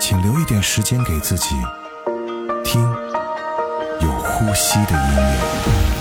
请留一点时间给自己，听有呼吸的音乐。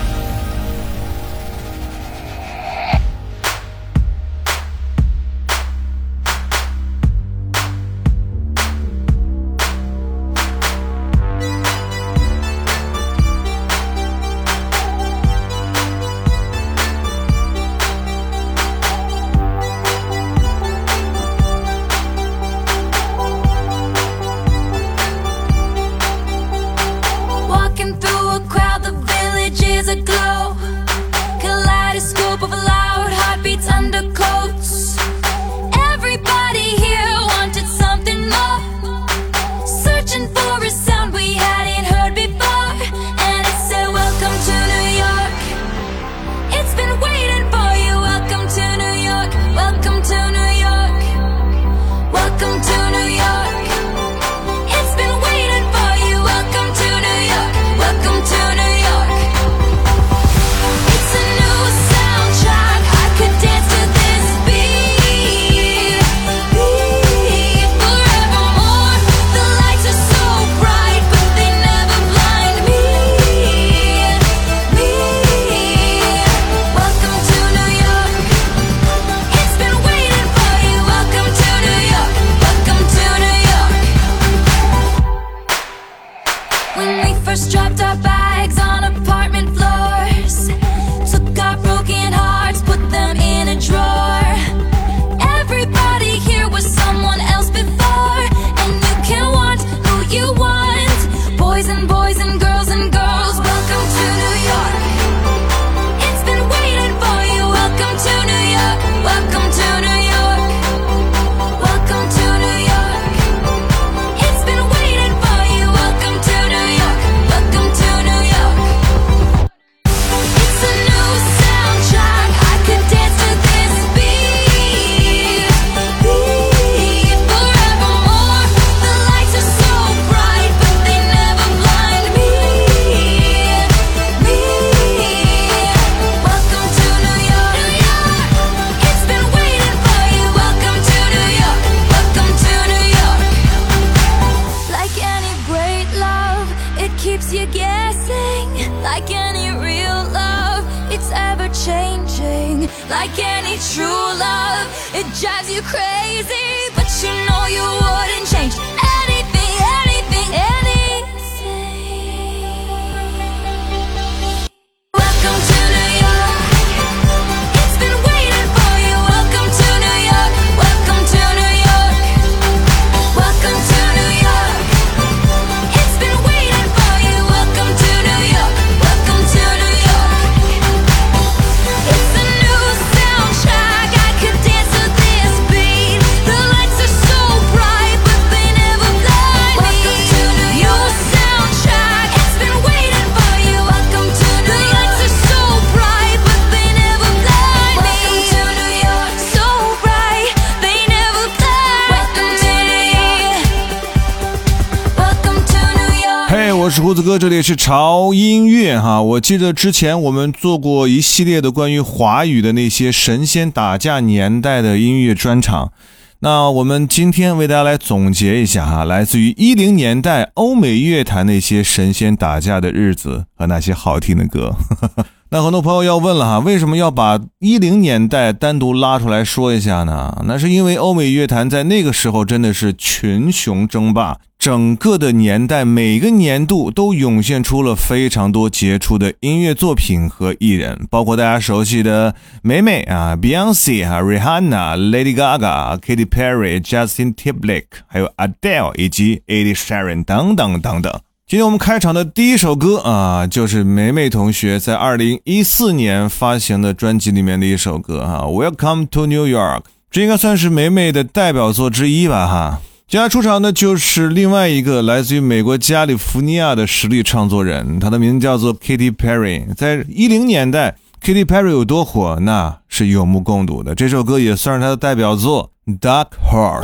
我是胡子哥，这里是潮音乐哈。我记得之前我们做过一系列的关于华语的那些神仙打架年代的音乐专场。那我们今天为大家来总结一下哈，来自于一零年代欧美乐坛那些神仙打架的日子和那些好听的歌。那很多朋友要问了哈，为什么要把一零年代单独拉出来说一下呢？那是因为欧美乐坛在那个时候真的是群雄争霸。整个的年代，每个年度都涌现出了非常多杰出的音乐作品和艺人，包括大家熟悉的美美啊，Beyonce 啊，Rihanna、Lady Gaga、Katy Perry、Justin Timberlake，还有 Adele 以及 Ed Sheeran 等等等等。今天我们开场的第一首歌啊，就是梅梅同学在二零一四年发行的专辑里面的一首歌哈，《Welcome to New York》，这应该算是梅梅的代表作之一吧哈。接下来出场的就是另外一个来自于美国加利福尼亚的实力创作人，他的名字叫做 Katy Perry。在一零年代，Katy Perry 有多火，那是有目共睹的。这首歌也算是他的代表作《Dark Horse》。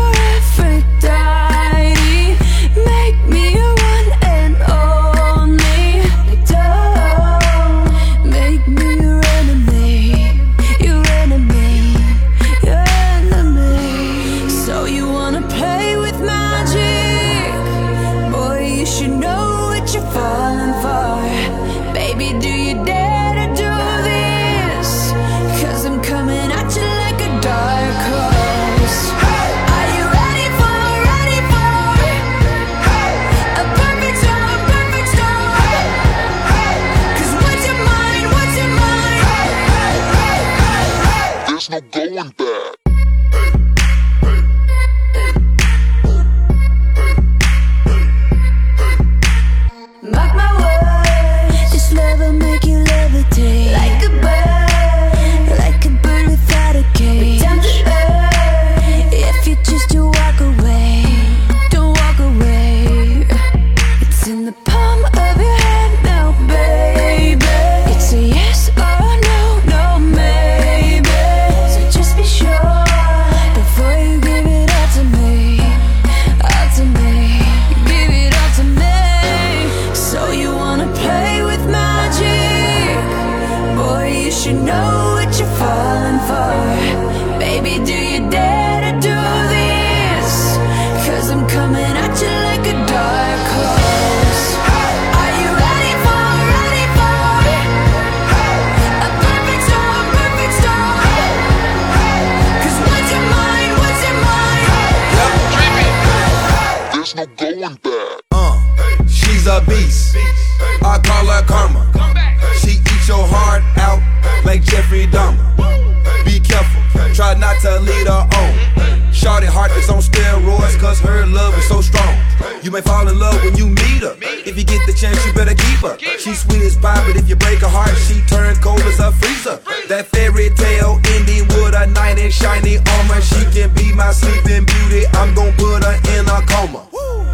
my sleeping beauty. I'm gon' put her in a coma.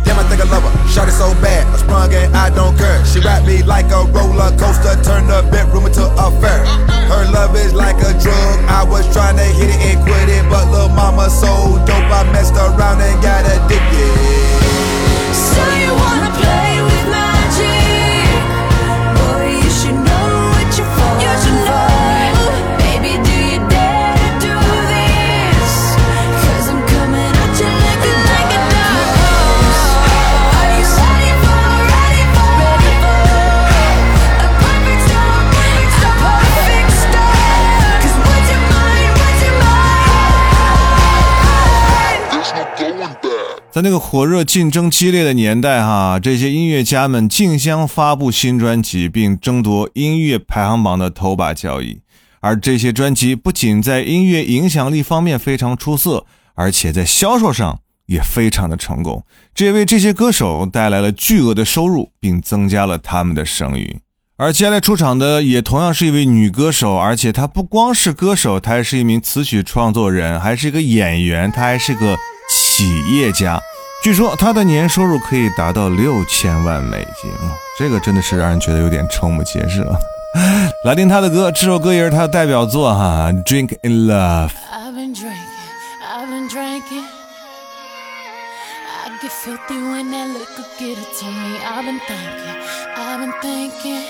Damn, I think I love her. Shot it so bad, I sprung and I don't care. She wrapped me like a roller coaster, turned the bedroom into a fair. Her love is like a drug. I was trying to hit it and quit it, but little mama so dope. I messed around and got addicted. 在那个火热、竞争激烈的年代，哈，这些音乐家们竞相发布新专辑，并争夺音乐排行榜的头把交椅。而这些专辑不仅在音乐影响力方面非常出色，而且在销售上也非常的成功，这也为这些歌手带来了巨额的收入，并增加了他们的声誉。而接下来出场的也同样是一位女歌手，而且她不光是歌手，她还是一名词曲创作人，还是一个演员，她还是个企业家。据说她的年收入可以达到六千万美金，哦这个真的是让人觉得有点瞠目结舌。来听她的歌，这首歌也是她的代表作哈，《Drink in Love》。I've been drinking, I've been drinking. I get filthy when that liquor get it to me. I've been thinking, I've been thinking.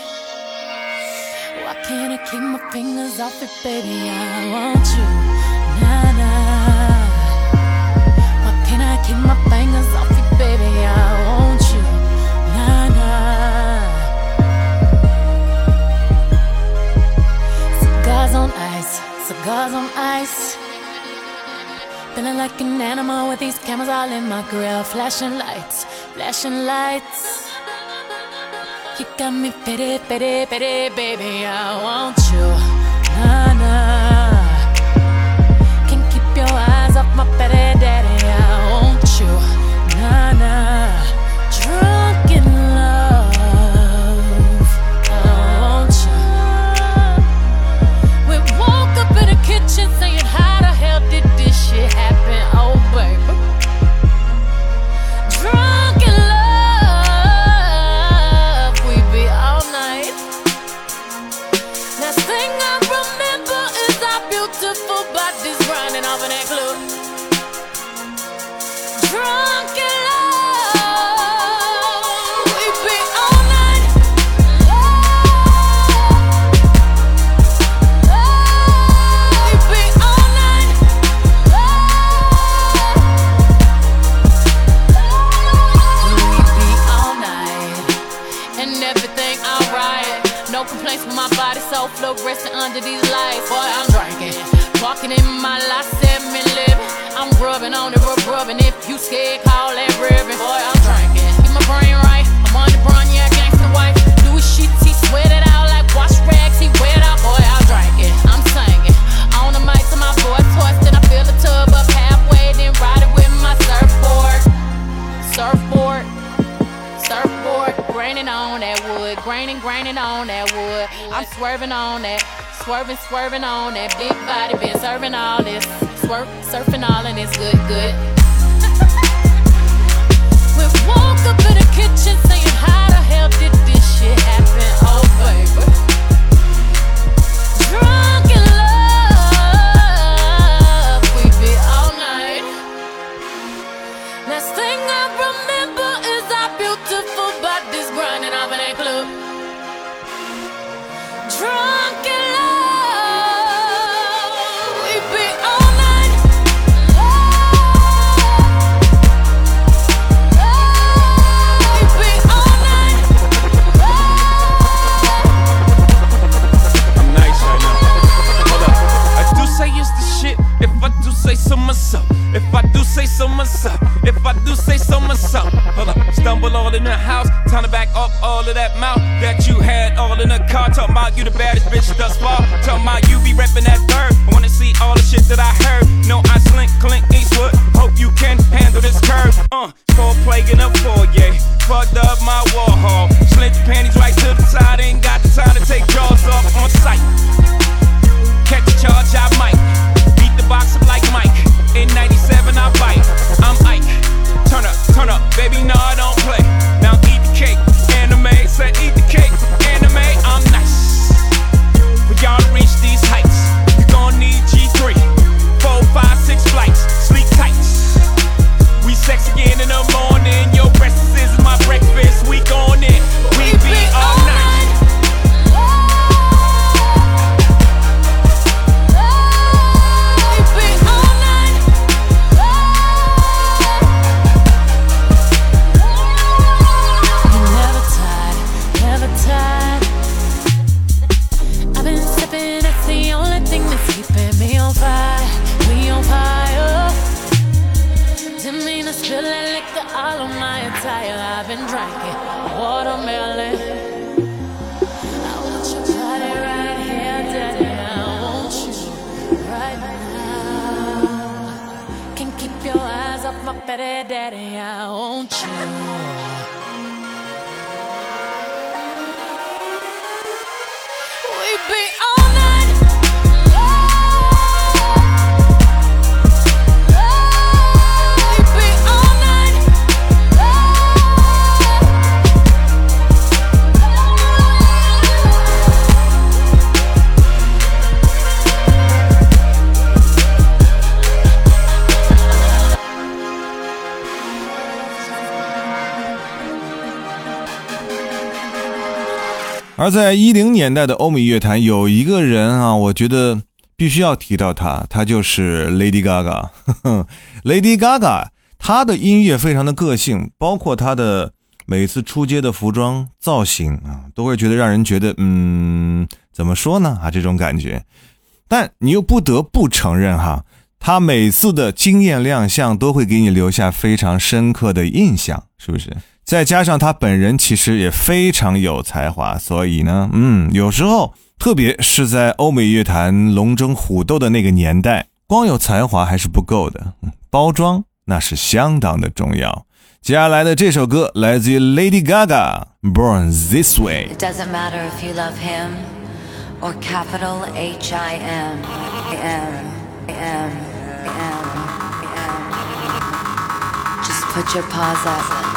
Why can't I keep my fingers off it, baby? I want you, nah keep my fingers off it, baby? I want you, nah nah. Cigars on ice, cigars on ice. Feeling like an animal with these cameras all in my grill. Flashing lights, flashing lights. You got me pity, pity, pity, baby. I want you. Nah, nah. Can't keep your eyes off my petty daddy. Scared, call that ribbon. Boy, I'm drinking, get my brain right. I'm on the run, yeah, gangsta wife. Louis sheets, he sweat it out like wash rags. He wet out, boy, I'm drinking, I'm singing. On the mic to my voice hoarse, then I fill the tub up halfway, then ride it with my surfboard surfboard, surfboard, graining on that wood, graining, graining on that wood. I'm swerving on that, swerving, swerving on that big body, been serving all this, swerve, surfing all and it's good, good. Woke up in the kitchen 而在一零年代的欧美乐坛，有一个人啊，我觉得必须要提到他，他就是 Lady Gaga。Lady Gaga，她的音乐非常的个性，包括她的每次出街的服装造型啊，都会觉得让人觉得，嗯，怎么说呢啊，这种感觉。但你又不得不承认哈，他每次的惊艳亮相都会给你留下非常深刻的印象，是不是？再加上他本人其实也非常有才华，所以呢，嗯，有时候，特别是在欧美乐坛龙争虎斗的那个年代，光有才华还是不够的，包装那是相当的重要。接下来的这首歌来自于 Lady Gaga，《Born This Way》。It doesn't matter if you love him or capital H I M M M M M. Just put your paws up.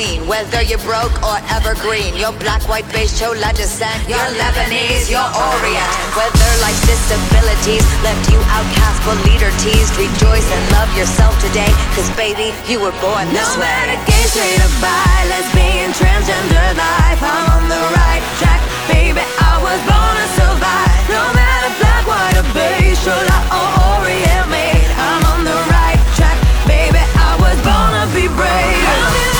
Queen. Whether you're broke or evergreen, you're black, white, beige, chola descent. You're Lebanese, you're Orient. Whether life's disabilities left you outcast but leader teased, rejoice and love yourself today. Cause baby, you were born this No way. matter gay, straight or bi, lesbian, transgender life, I'm on the right track, baby. I was born to survive. No matter black, white or beige, chola or Orient made, I'm on the right track, baby. I was born to be brave.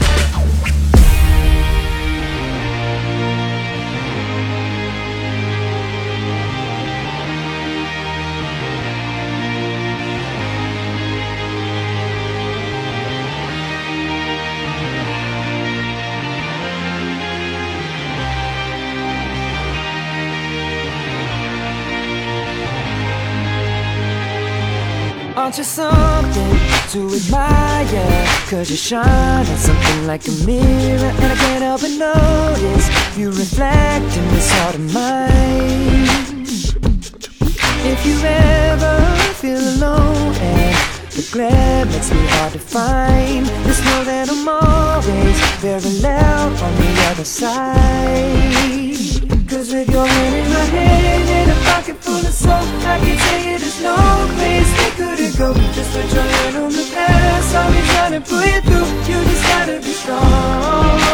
Cause you shine on something like a mirror And I can't help but notice You reflect in this heart of mine. If you ever feel alone And the glare makes me hard to find Just know that I'm always very loud on the other side. Cause with your hand in my hand and a pocket full of soap I can you there's no place they couldn't go. Just put your hand on the past I'll be trying to pull you through. You just gotta be strong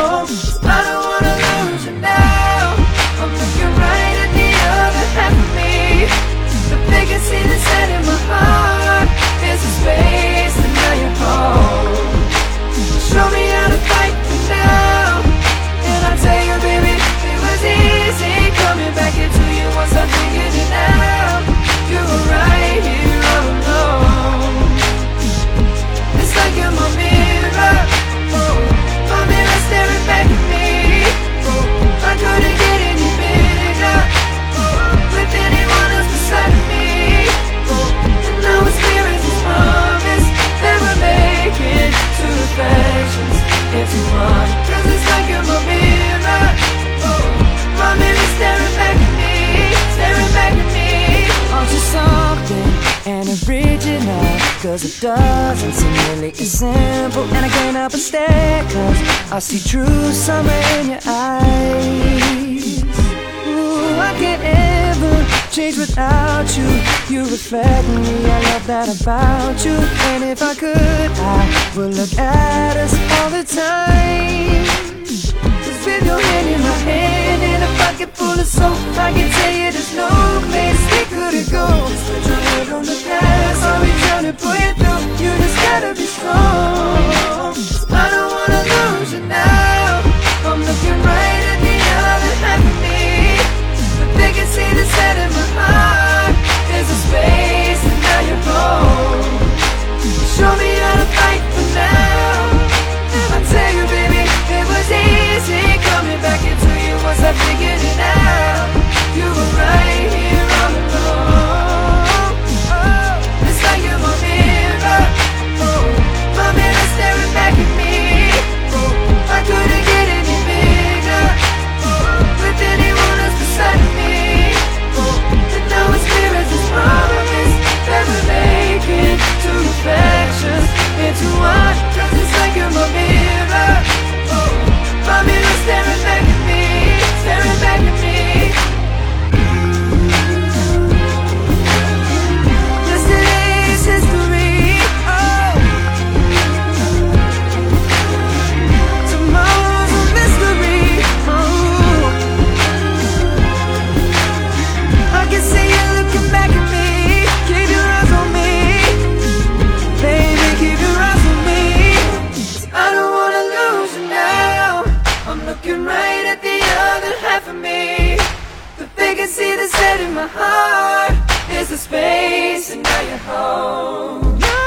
my heart Is a space and now you're home. You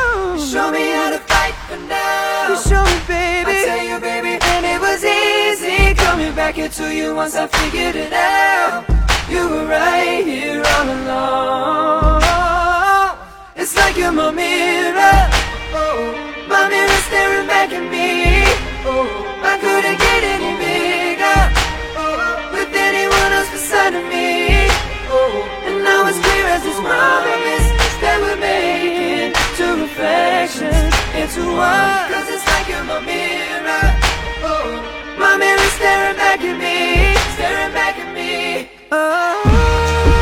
Show me how to fight for now. You show me, baby. I tell you, baby And it was easy coming back into you Once I figured it out. You were right here all along. It's like you're my mirror. Oh, My mirror staring back at me. Oh, I couldn't get any bigger. Oh, With anyone else beside of me it's as this promise That we're making two reflections into one Cause it's like you're my mirror. Oh, My mirror staring back at me Staring back at me. Oh.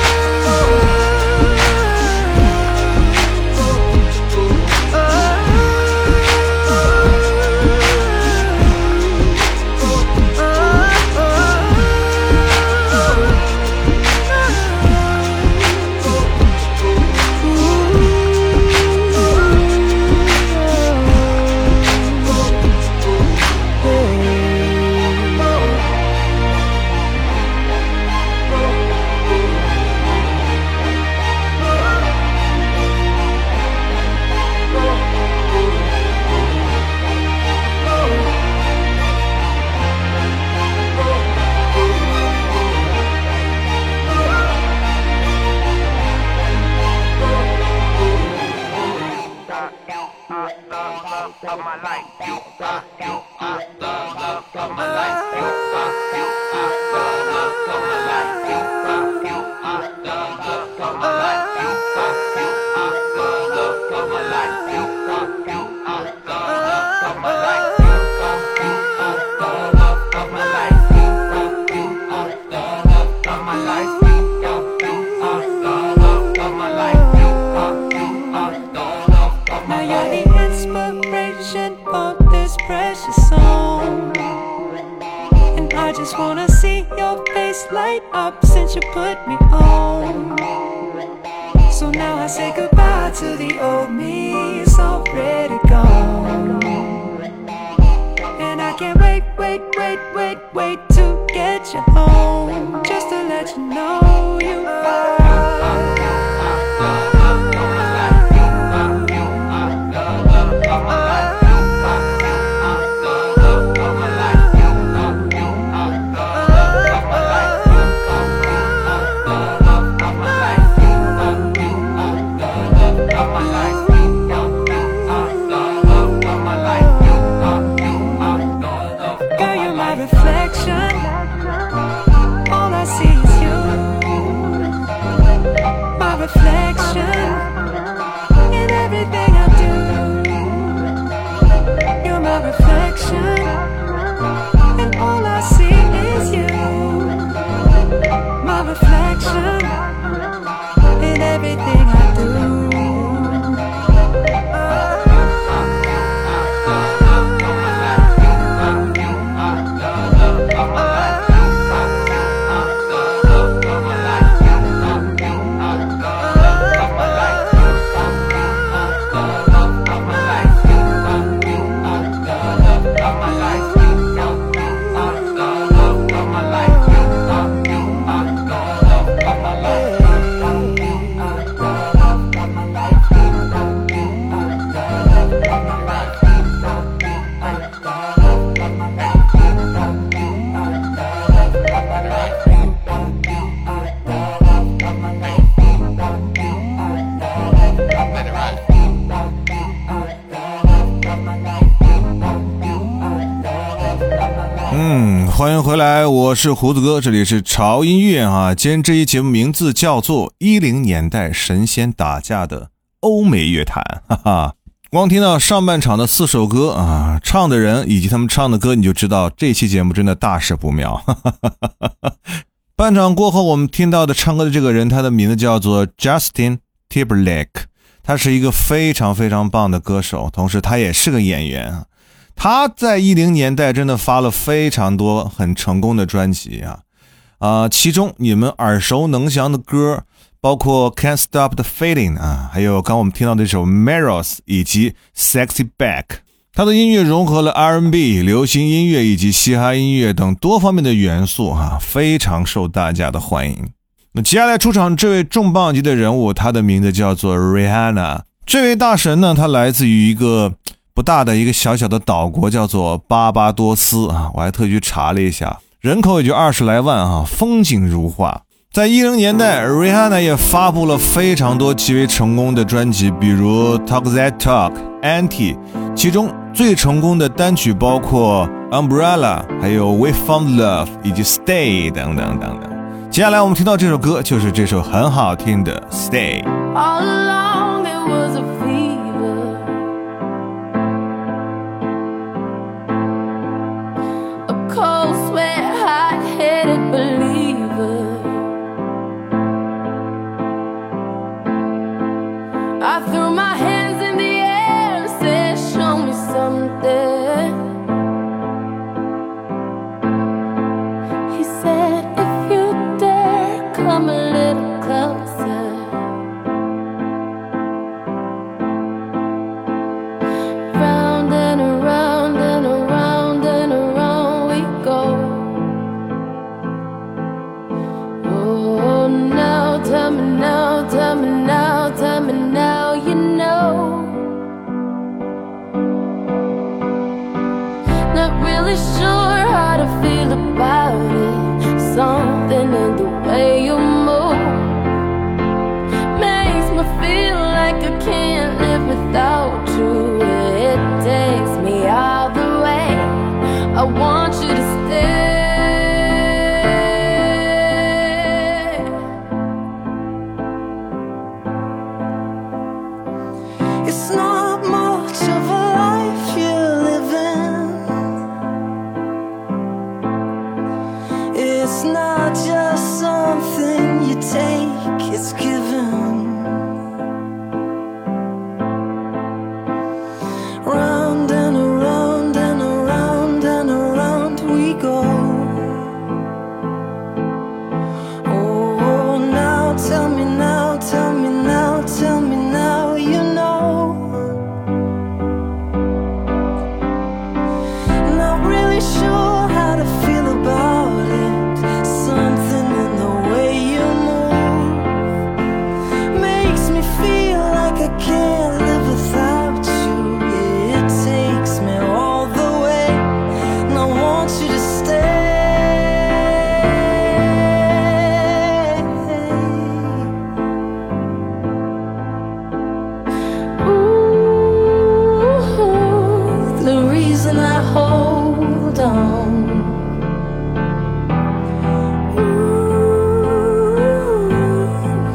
回来，我是胡子哥，这里是潮音乐啊。今天这一节目名字叫做《一零年代神仙打架的欧美乐坛》，哈哈。光听到上半场的四首歌啊，唱的人以及他们唱的歌，你就知道这期节目真的大事不妙。哈哈哈哈哈。半场过后，我们听到的唱歌的这个人，他的名字叫做 Justin Timberlake，他是一个非常非常棒的歌手，同时他也是个演员啊。他在一零年代真的发了非常多很成功的专辑啊，啊、其中你们耳熟能详的歌包括《Can't Stop the Feeling》啊，还有刚我们听到的这首《Mirrors》以及《Sexy Back》。他的音乐融合了 R&B、流行音乐以及嘻哈音乐等多方面的元素哈，非常受大家的欢迎。那接下来出场这位重磅级的人物，他的名字叫做 Rihanna。这位大神呢，他来自于一个不大的一个小小的岛国，叫做巴巴多斯啊。我还特意去查了一下，人口也就二十来万啊，风景如画。在一零年代，Rihanna 也发布了非常多极为成功的专辑，比如《Talk That Talk》、《Anti》，其中最成功的单曲包括《Umbrella》、还有《We Found Love》以及《Stay》等等等等。接下来我们听到这首歌，就是这首很好听的《Stay》。Hot headed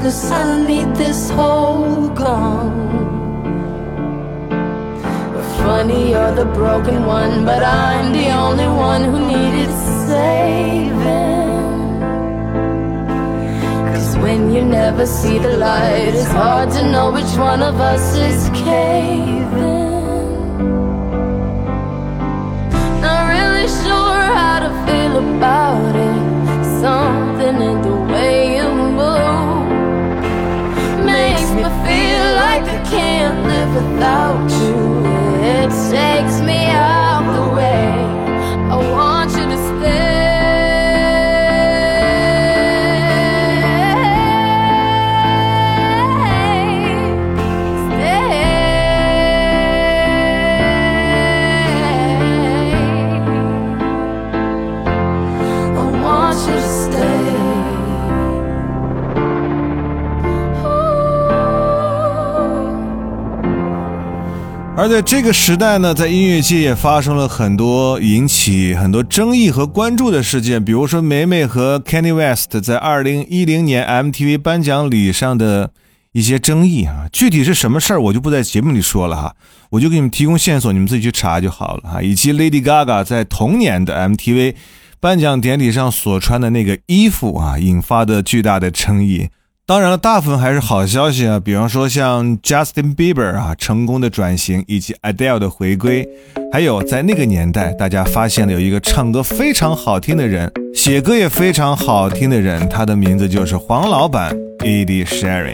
Cause I need this hole gone. Funny, you're the broken one, but I'm the only one who needed saving. Cause when you never see the light, it's hard to know which one of us is caving. Not really sure how to feel about it. Something in I can't live without you. It takes me out the way. 而在这个时代呢，在音乐界也发生了很多引起很多争议和关注的事件，比如说梅梅和 Kenny West 在2010年 MTV 颁奖礼上的一些争议啊，具体是什么事儿我就不在节目里说了哈，我就给你们提供线索，你们自己去查就好了哈。以及 Lady Gaga 在同年的 MTV 颁奖典礼上所穿的那个衣服啊，引发的巨大的争议。当然了，大部分还是好消息啊，比方说像 Justin Bieber 啊成功的转型，以及 Adele 的回归，还有在那个年代大家发现了有一个唱歌非常好听的人，写歌也非常好听的人，他的名字就是黄老板 Ed Sheeran。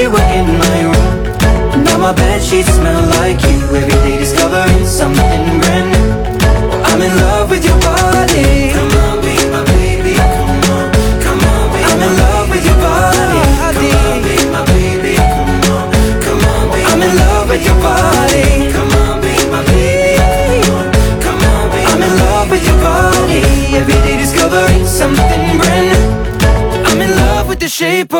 You were in my room. Now my bed sheets smell like you. Every day discovering something brand new. I'm in love with your body. Come on, be my baby. Come on, come on, be I'm in love with your body. Come on, be my baby. Come on, come on, be I'm in love with your body. Come on, be my baby. Come on, come on, be I'm in love with your body. Every day discovering something brand new. I'm in love with the shape of you.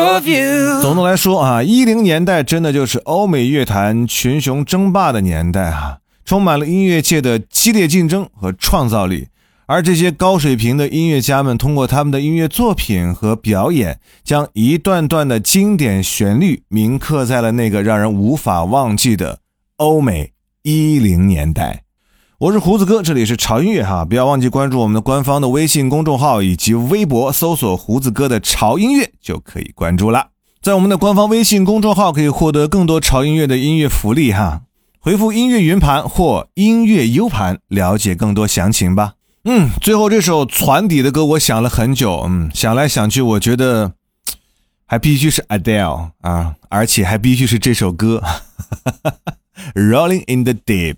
总的来说啊，一零年代真的就是欧美乐坛群雄争霸的年代啊，充满了音乐界的激烈竞争和创造力。而这些高水平的音乐家们，通过他们的音乐作品和表演，将一段段的经典旋律铭刻在了那个让人无法忘记的欧美一零年代。我是胡子哥，这里是潮音乐哈，不要忘记关注我们的官方的微信公众号以及微博，搜索“胡子哥的潮音乐”就可以关注了。在我们的官方微信公众号可以获得更多潮音乐的音乐福利哈，回复“音乐云盘”或“音乐 U 盘”了解更多详情吧。嗯，最后这首船底的歌我想了很久，嗯，想来想去，我觉得还必须是 Adele 啊，而且还必须是这首歌，Rolling in the Deep。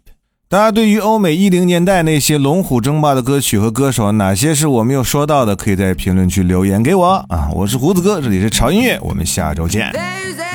大家对于欧美一零年代那些龙虎争霸的歌曲和歌手，哪些是我没有说到的？可以在评论区留言给我啊！我是胡子哥，这里是潮音乐，我们下周见。There's a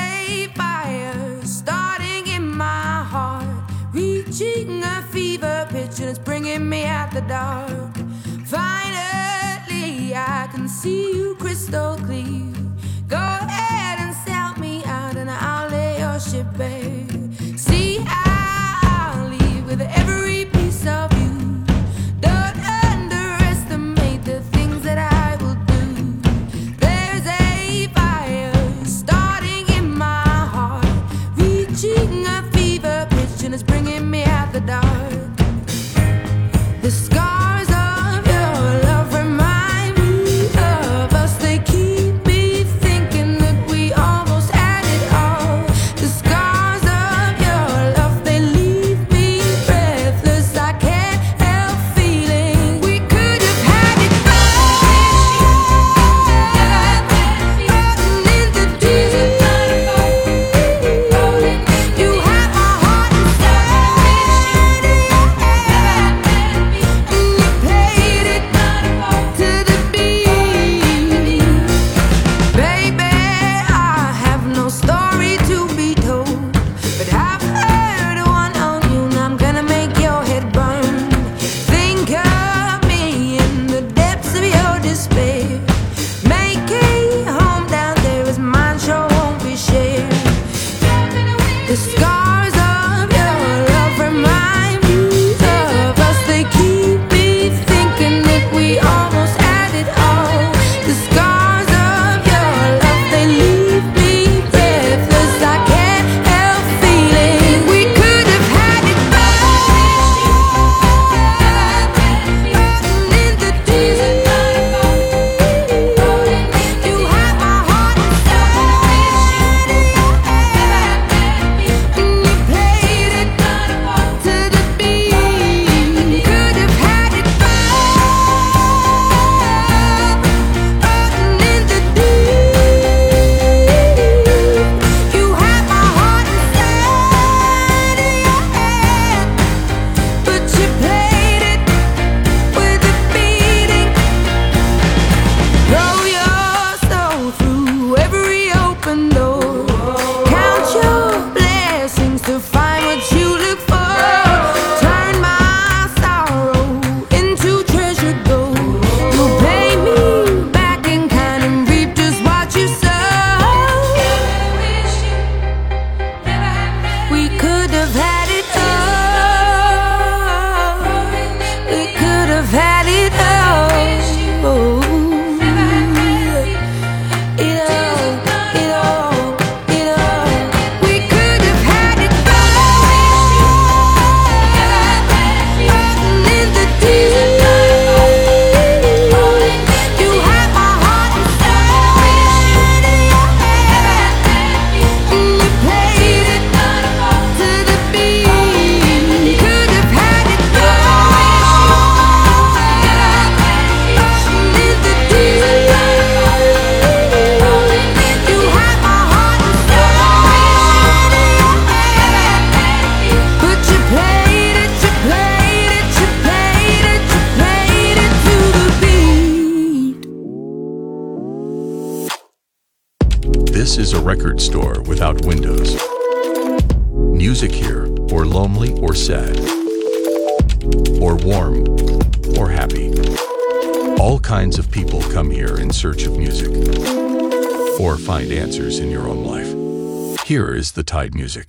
Here is the Tide Music.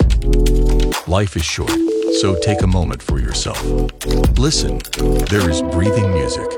Life is short, so take a moment for yourself. Listen, there is breathing music